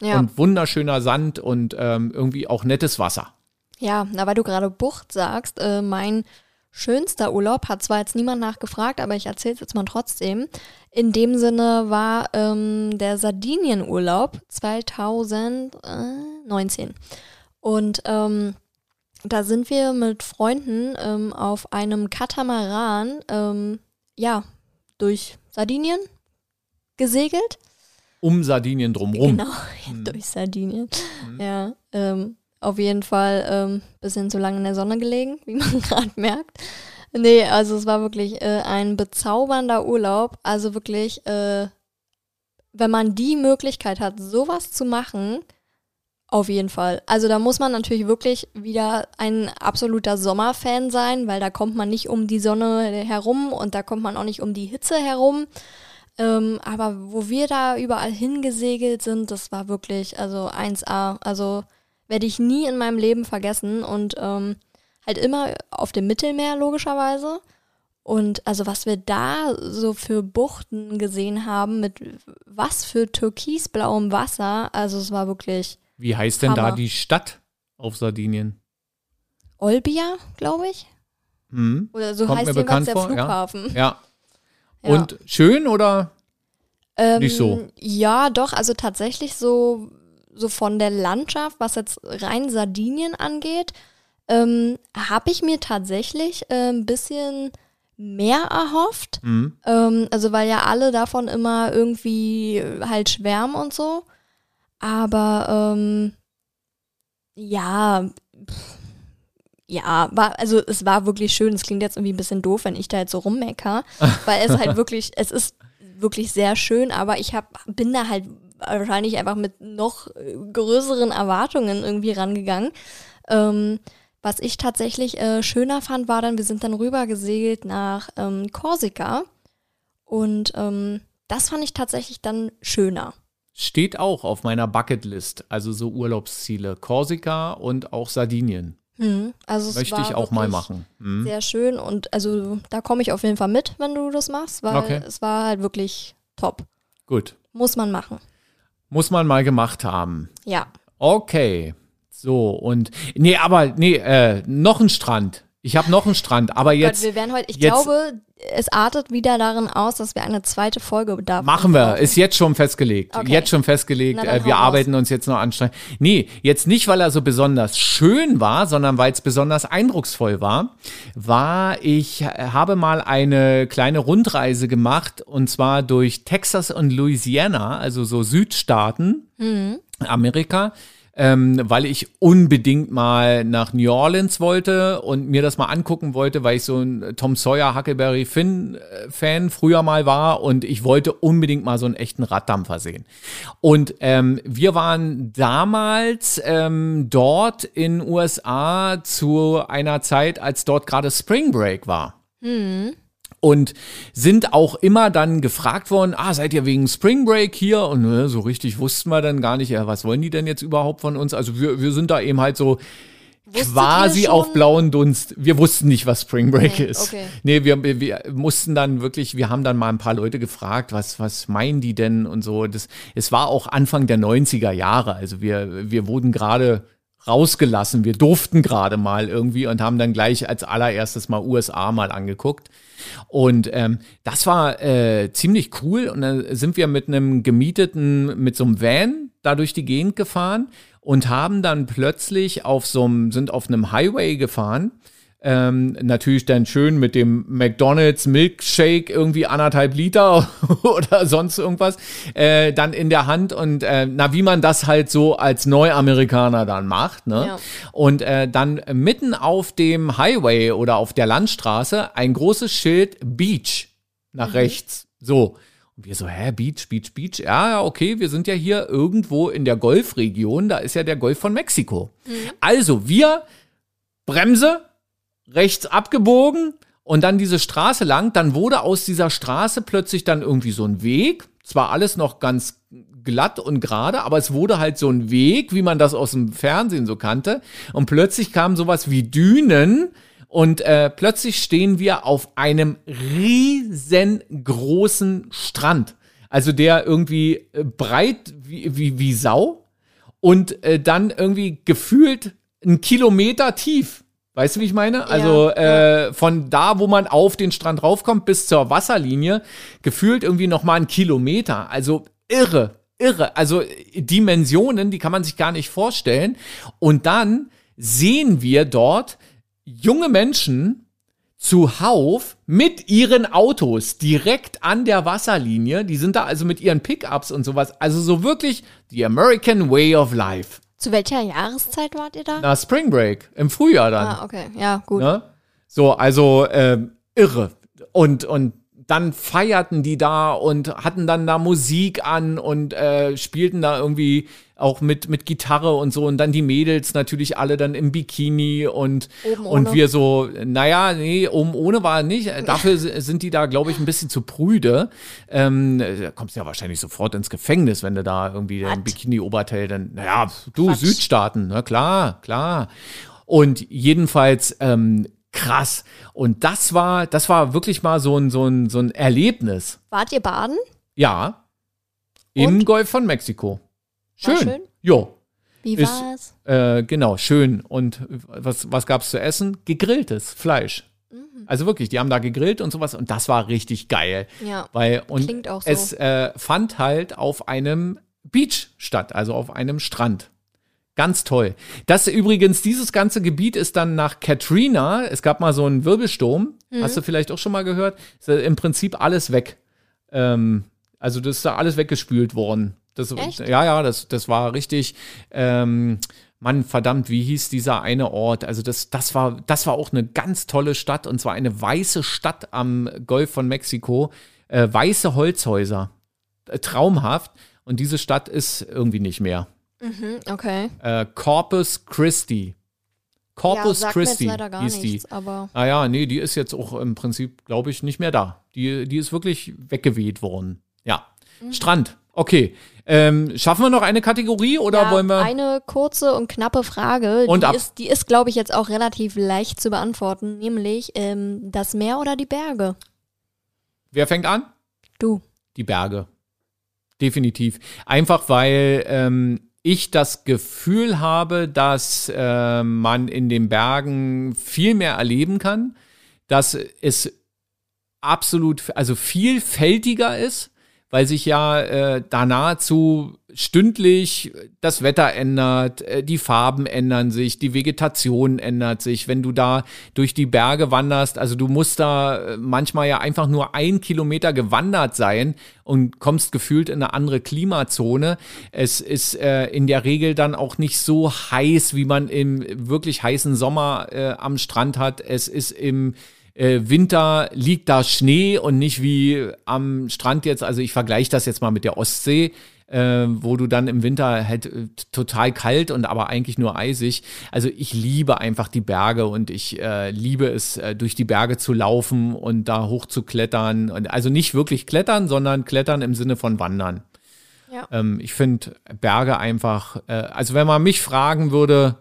Ja. Und wunderschöner Sand und ähm, irgendwie auch nettes Wasser. Ja, na, weil du gerade Bucht sagst, äh, mein schönster Urlaub, hat zwar jetzt niemand nachgefragt, aber ich erzähle es jetzt mal trotzdem. In dem Sinne war ähm, der Sardinienurlaub 2019. Und ähm, Da sind wir mit Freunden ähm, auf einem Katamaran, ähm, ja, durch Sardinien gesegelt. Um Sardinien drumrum. Genau, durch Sardinien. Ja, ähm, auf jeden Fall ähm, bisschen zu lange in der Sonne gelegen, wie man gerade merkt. Nee, also es war wirklich äh, ein bezaubernder Urlaub. Also wirklich, äh, wenn man die Möglichkeit hat, sowas zu machen, auf jeden Fall. Also da muss man natürlich wirklich wieder ein absoluter Sommerfan sein, weil da kommt man nicht um die Sonne herum und da kommt man auch nicht um die Hitze herum. Ähm, aber wo wir da überall hingesegelt sind, das war wirklich, also 1A. Also werde ich nie in meinem Leben vergessen und ähm, halt immer auf dem Mittelmeer logischerweise. Und also was wir da so für Buchten gesehen haben, mit was für türkisblauem Wasser, also es war wirklich Wie heißt denn da Hammer. die Stadt auf Sardinien? Olbia, glaube ich. Hm? Oder so Kommt heißt jedenfalls der vor. Flughafen. Ja. Ja. Und schön oder? Ähm, Nicht so. Ja, doch, also tatsächlich so, so von der Landschaft, was jetzt rein Sardinien angeht, ähm, habe ich mir tatsächlich äh, ein bisschen mehr erhofft. Hm? Ähm, also weil ja alle davon immer irgendwie halt schwärmen und so. Aber ähm, ja, pff, ja, war, also es war wirklich schön. Es klingt jetzt irgendwie ein bisschen doof, wenn ich da jetzt so rummecker, weil es halt wirklich, es ist wirklich sehr schön, aber ich hab, bin da halt wahrscheinlich einfach mit noch äh, größeren Erwartungen irgendwie rangegangen. Ähm, was ich tatsächlich äh, schöner fand, war dann, wir sind dann rüber gesegelt nach ähm, Korsika und ähm, das fand ich tatsächlich dann schöner. Steht auch auf meiner Bucketlist, also so Urlaubsziele. Korsika und auch Sardinien. Hm. Also Möchte ich auch mal machen. Hm? Sehr schön und also da komme ich auf jeden Fall mit, wenn du das machst, weil Okay. es war halt wirklich top. Gut. Muss man machen. Muss man mal gemacht haben. Ja. Okay. So, und. Nee, aber, nee, äh, noch ein Strand. Ich habe noch einen Strand, aber jetzt. Gott, wir werden heute, ich jetzt- glaube, es artet wieder darin aus, dass wir eine zweite Folge bedarf. Machen wir, ist jetzt schon festgelegt. Okay. Jetzt schon festgelegt. Na, Äh, wir hau raus. arbeiten uns jetzt noch anstrengend. Nee, jetzt nicht, weil er so besonders schön war, sondern weil es besonders eindrucksvoll war, war ich äh, habe mal eine kleine Rundreise gemacht und zwar durch Texas und Louisiana, also so Südstaaten Mhm. Amerika. Ähm, weil ich unbedingt mal nach New Orleans wollte und mir das mal angucken wollte, weil ich so ein Tom Sawyer Huckleberry Finn äh, Fan früher mal war und ich wollte unbedingt mal so einen echten Raddampfer sehen. Und ähm, wir waren damals ähm, dort in USA zu einer Zeit, als dort gerade Spring Break war und sind auch immer dann gefragt worden, ah, seid ihr wegen Spring Break hier? Und ne, so richtig wussten wir dann gar nicht, ja, was wollen die denn jetzt überhaupt von uns? Also wir, wir sind da eben halt so Wusstet quasi auf blauen Dunst. Wir wussten nicht, was Spring Break Nee, ist. okay. Nee, wir, wir, wir mussten dann wirklich, wir haben dann mal ein paar Leute gefragt, was, was meinen die denn und so. Das, es war auch Anfang der 90er Jahre. Also wir, wir wurden gerade rausgelassen. Wir durften gerade mal irgendwie und haben dann gleich als allererstes mal USA mal angeguckt. Und ähm, das war äh, ziemlich cool. Und dann sind wir mit einem gemieteten, mit so einem Van da durch die Gegend gefahren und haben dann plötzlich auf so einem, sind auf einem Highway gefahren. Ähm, natürlich dann schön mit dem McDonald's Milkshake irgendwie anderthalb Liter oder sonst irgendwas äh, dann in der Hand und äh, na wie man das halt so als Neuamerikaner dann macht ne Ja. und äh, dann mitten auf dem Highway oder auf der Landstraße ein großes Schild Beach nach rechts so und wir so, hä, Beach, Beach, Beach. Ja, ja, okay, wir sind ja hier irgendwo in der Golfregion, da ist ja der Golf von Mexiko. Also, wir Bremse, rechts abgebogen und dann diese Straße lang. Dann wurde aus dieser Straße plötzlich dann irgendwie so ein Weg. Zwar alles noch ganz glatt und gerade, aber es wurde halt so ein Weg, wie man das aus dem Fernsehen so kannte. Und plötzlich kam sowas wie Dünen. Und äh, plötzlich stehen wir auf einem riesengroßen Strand. Also der irgendwie äh, breit wie, wie, wie Sau und äh, dann irgendwie gefühlt einen Kilometer tief. Weißt du, wie ich meine? Also äh, von da, wo man auf den Strand raufkommt, bis zur Wasserlinie, gefühlt irgendwie noch mal einen Kilometer. Also irre, irre. Also Dimensionen, die kann man sich gar nicht vorstellen. Und dann sehen wir dort junge Menschen zuhauf mit ihren Autos direkt an der Wasserlinie. Die sind da also mit ihren Pickups und sowas. Also so wirklich the American Way of Life. Zu welcher Jahreszeit wart ihr da? Na, Spring Break, im Frühjahr dann. ah, okay. Ja, gut. Ne? So, also ähm, irre. Und, und dann feierten die da und hatten dann da Musik an und äh, spielten da irgendwie auch mit, mit Gitarre und so. Und dann die Mädels natürlich alle dann im Bikini und, Oben und ohne. wir so, naja, nee, oben ohne war nicht. Dafür sind die da, glaube ich, ein bisschen zu prüde. Ähm, da kommst du ja wahrscheinlich sofort ins Gefängnis, wenn du da irgendwie ein Bikini-Oberteil, dann, naja, du, Quatsch. Südstaaten, na klar, klar. Und jedenfalls ähm, krass. Und das war, das war wirklich mal so ein, so ein, so ein Erlebnis. Wart ihr baden? Ja. Im Und? Golf von Mexiko. War Schön. schön? Jo. Wie Ist- war's? Äh, genau, schön. Und was, was gab's zu essen? Gegrilltes Fleisch. Mhm. Also wirklich, die haben da gegrillt und sowas und das war richtig geil. Ja. Weil, und Klingt auch so. es äh, fand halt auf einem Beach statt, also auf einem Strand. Ganz toll. Das übrigens, dieses ganze Gebiet ist dann nach Katrina, es gab mal so einen Wirbelsturm, Mhm. hast du vielleicht auch schon mal gehört, ist äh, im Prinzip alles weg. Ähm, also das ist da alles weggespült worden. Das, Echt? Ja, ja, das, das war richtig. Ähm, Mann, verdammt, wie hieß dieser eine Ort? Also das, das war, das war auch eine ganz tolle Stadt und zwar eine weiße Stadt am Golf von Mexiko. Äh, weiße Holzhäuser. Äh, traumhaft. Und diese Stadt ist irgendwie nicht mehr. Mhm, okay. Äh, Corpus Christi. ja, Corpus jetzt Christi hieß die. nichts, aber Ah ja, nee, die ist jetzt auch im Prinzip, glaube ich, nicht mehr da. Die, die ist wirklich weggeweht worden. Ja. Mhm. Strand. Okay. Ähm, schaffen wir noch eine Kategorie oder ja, wollen wir. eine kurze und knappe Frage, Und die ab. ist, die ist glaube ich, jetzt auch relativ leicht zu beantworten, nämlich ähm, das Meer oder die Berge? Wer fängt an? Du. Die Berge. Definitiv. Einfach weil ähm, ich das Gefühl habe, dass äh, man in den Bergen viel mehr erleben kann, dass es absolut, also vielfältiger ist, weil sich ja äh, da nahezu stündlich das Wetter ändert, äh, die Farben ändern sich, die Vegetation ändert sich. Wenn du da durch die Berge wanderst, also du musst da äh, manchmal ja einfach nur ein Kilometer gewandert sein und kommst gefühlt in eine andere Klimazone. Es ist äh, in der Regel dann auch nicht so heiß, wie man im wirklich heißen Sommer äh, am Strand hat. Es ist im äh, Winter liegt da Schnee und nicht wie am Strand jetzt. Also ich vergleiche das jetzt mal mit der Ostsee, äh, wo du dann im Winter halt äh, total kalt und aber eigentlich nur eisig. Also ich liebe einfach die Berge und ich äh, liebe es, äh, durch die Berge zu laufen und da hoch zu klettern. Und also nicht wirklich klettern, sondern klettern im Sinne von wandern. Ja. Ähm, ich finde Berge einfach, äh, also wenn man mich fragen würde,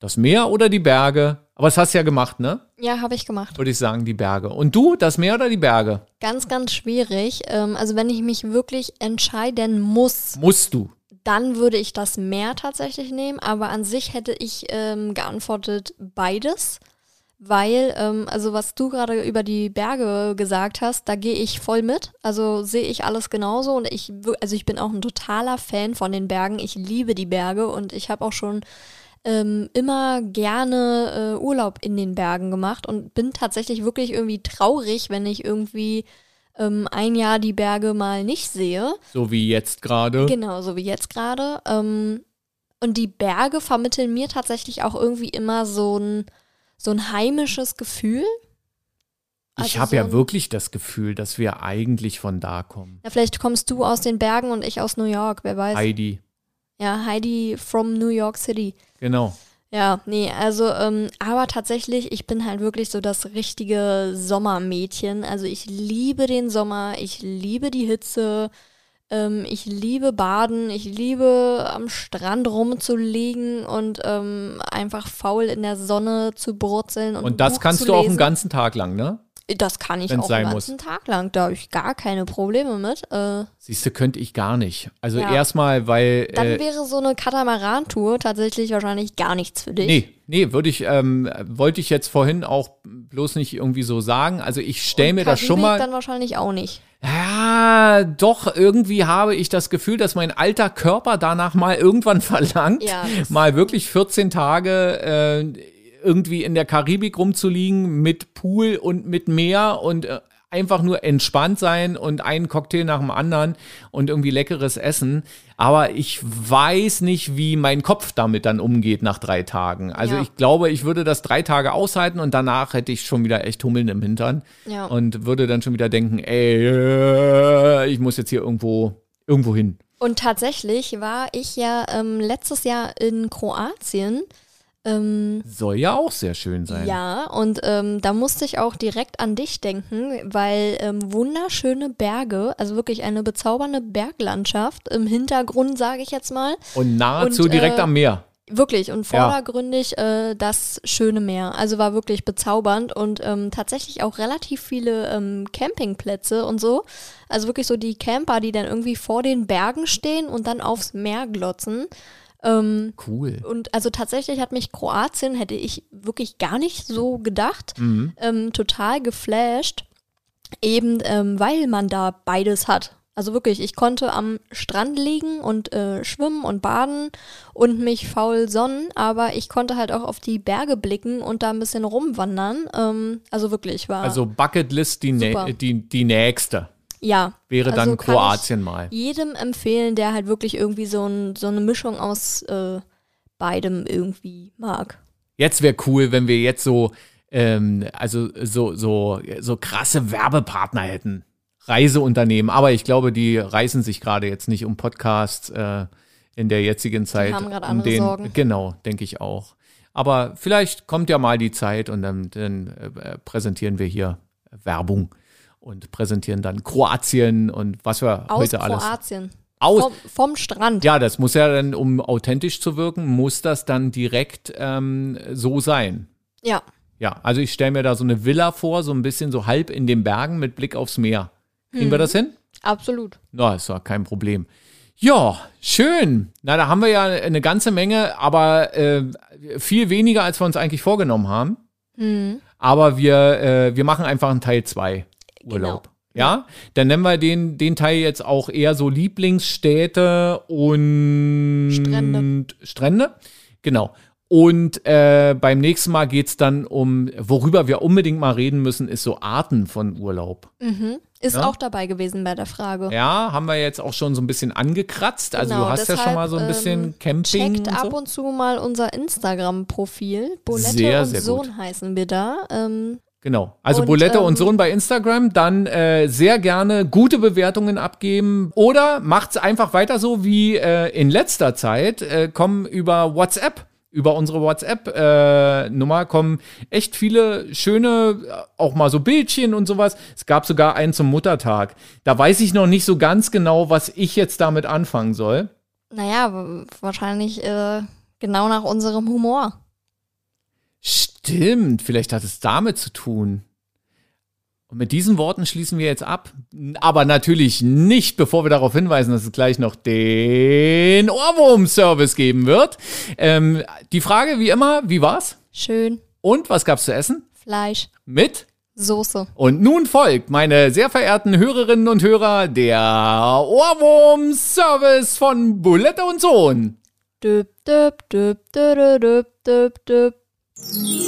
das Meer oder die Berge, aber das hast du ja gemacht, ne? Ja, habe ich gemacht. würde ich sagen, die Berge. Und du, das Meer oder die Berge? Ganz, ganz schwierig. Ähm, also wenn ich mich wirklich entscheiden muss, Musst du. dann würde ich das Meer tatsächlich nehmen. Aber an sich hätte ich ähm, geantwortet beides. Weil, ähm, also was du gerade über die Berge gesagt hast, da gehe ich voll mit. Also sehe ich alles genauso und ich, also ich bin auch ein totaler Fan von den Bergen. Ich liebe die Berge und ich habe auch schon ähm, immer gerne äh, Urlaub in den Bergen gemacht und bin tatsächlich wirklich irgendwie traurig, wenn ich irgendwie ähm, ein Jahr die Berge mal nicht sehe. So wie jetzt gerade. Genau, so wie jetzt gerade. Ähm, und die Berge vermitteln mir tatsächlich auch irgendwie immer so ein, so ein heimisches Gefühl. Ich Also habe so ja wirklich das Gefühl, dass wir eigentlich von da kommen. Ja, vielleicht kommst du aus den Bergen und ich aus New York, wer weiß. Heidi. Ja, Heidi from New York City. Genau. Ja, nee, also, ähm, aber tatsächlich, ich bin halt wirklich so das richtige Sommermädchen. Also ich liebe den Sommer, ich liebe die Hitze, ähm, ich liebe Baden, ich liebe am Strand rumzulegen und ähm, einfach faul in der Sonne zu brutzeln und, Und das kannst du auch lesen. den ganzen Tag lang, ne? Das kann ich wenn's auch den muss. ganzen Tag lang, da habe ich gar keine Probleme mit. Äh, Siehst du, könnte ich gar nicht. Also Ja. erstmal, weil. dann Äh, wäre so eine Katamaran-Tour tatsächlich wahrscheinlich gar nichts für dich. nee, nee, würde ich, ähm, wollte ich jetzt vorhin auch bloß nicht irgendwie so sagen. Also ich stelle mir das schon mal. dann wahrscheinlich auch nicht. Ja, doch, irgendwie habe ich das Gefühl, dass mein alter Körper danach mal irgendwann verlangt, Ja, mal wirklich 14 Tage äh, irgendwie in der Karibik rumzuliegen mit Pool und mit Meer und äh, einfach nur entspannt sein und einen Cocktail nach dem anderen und irgendwie leckeres Essen. Aber ich weiß nicht, wie mein Kopf damit dann umgeht nach drei Tagen. Also Ja. ich glaube, ich würde das drei Tage aushalten und danach hätte ich schon wieder echt Hummeln im Hintern Ja. und würde dann schon wieder denken, ey, ich muss jetzt hier irgendwo, irgendwo hin. Und tatsächlich war ich ja ähm, letztes Jahr in Kroatien. Ähm, Soll ja auch sehr schön sein. ja, und ähm, da musste ich auch direkt an dich denken, weil ähm, wunderschöne Berge, also wirklich eine bezaubernde Berglandschaft im Hintergrund, sage ich jetzt mal. Und nahezu Und, direkt äh, am Meer. Wirklich und vordergründig äh, das schöne Meer. Also war wirklich bezaubernd und ähm, tatsächlich auch relativ viele ähm, Campingplätze und so. Also wirklich so die Camper, die dann irgendwie vor den Bergen stehen und dann aufs Meer glotzen. Ähm, Cool. und also tatsächlich hat mich Kroatien, hätte ich wirklich gar nicht so gedacht, Mhm. ähm, total geflasht. Eben ähm, weil man da beides hat. Also wirklich, ich konnte am Strand liegen und äh, schwimmen und baden und mich faul sonnen, aber ich konnte halt auch auf die Berge blicken und da ein bisschen rumwandern. Ähm, also wirklich war. Also Bucketlist die, Super. die, die nächste. Ja. Wäre Also dann Kroatien mal. Jedem empfehlen, der halt wirklich irgendwie so, ein, so eine Mischung aus äh, beidem irgendwie mag. Jetzt wäre cool, wenn wir jetzt so, ähm, also so, so, so krasse Werbepartner hätten. Reiseunternehmen. Aber ich glaube, die reißen sich gerade jetzt nicht um Podcasts äh, in der jetzigen Zeit. haben gerade um andere den, Sorgen. Genau, denke ich auch. Aber vielleicht kommt ja mal die Zeit und dann, dann äh, präsentieren wir hier Werbung und präsentieren dann Kroatien und was wir Aus heute alles. Kroatien. Aus, Vom, vom Strand. ja, das muss ja dann, um authentisch zu wirken, muss das dann direkt ähm, so sein. Ja. Ja, also ich stelle mir da so eine Villa vor, so ein bisschen so halb in den Bergen mit Blick aufs Meer. Kriegen wir das hin? absolut. Na, ist doch kein Problem. Ja, schön. Na, da haben wir ja eine ganze Menge, aber äh, viel weniger, als wir uns eigentlich vorgenommen haben. Aber wir, äh, wir machen einfach einen Teil 2 Urlaub. Ja, dann nennen wir den, den Teil jetzt auch eher so Lieblingsstädte und Strände. Strände. Genau. Und äh, beim nächsten Mal geht's dann um, worüber wir unbedingt mal reden müssen, ist so Arten von Urlaub. Ist Ja. auch dabei gewesen bei der Frage. Ja, haben wir jetzt auch schon so ein bisschen angekratzt. Also Genau, du hast ja schon deshalb, mal so ein bisschen ähm, Camping. Checkt und ab so. und zu mal unser Instagram-Profil. Bolette Sehr, und sehr Sohn gut. heißen wir da. Ähm, Genau. Also Und, Bolette ähm, und Sohn bei Instagram, dann äh, sehr gerne gute Bewertungen abgeben oder macht's einfach weiter so wie äh, in letzter Zeit. Äh, kommen über WhatsApp, über unsere WhatsApp-Nummer kommen echt viele schöne, äh, auch mal so Bildchen und sowas. Es gab sogar einen zum Muttertag. Da weiß ich noch nicht so ganz genau, was ich jetzt damit anfangen soll. naja, wahrscheinlich äh, genau nach unserem Humor. Stimmt, vielleicht hat es damit zu tun. Und mit diesen Worten schließen wir jetzt ab. Aber natürlich nicht, bevor wir darauf hinweisen, dass es gleich noch den Ohrwurm-Service geben wird. Ähm, die Frage wie immer, wie war's? Schön. Und was gab's zu essen? Fleisch. Mit? Soße. Und nun folgt, meine sehr verehrten Hörerinnen und Hörer, der Ohrwurm-Service von Bulette und Sohn. Düb, düb, düb, düb, düb, düb, düb. Yeah.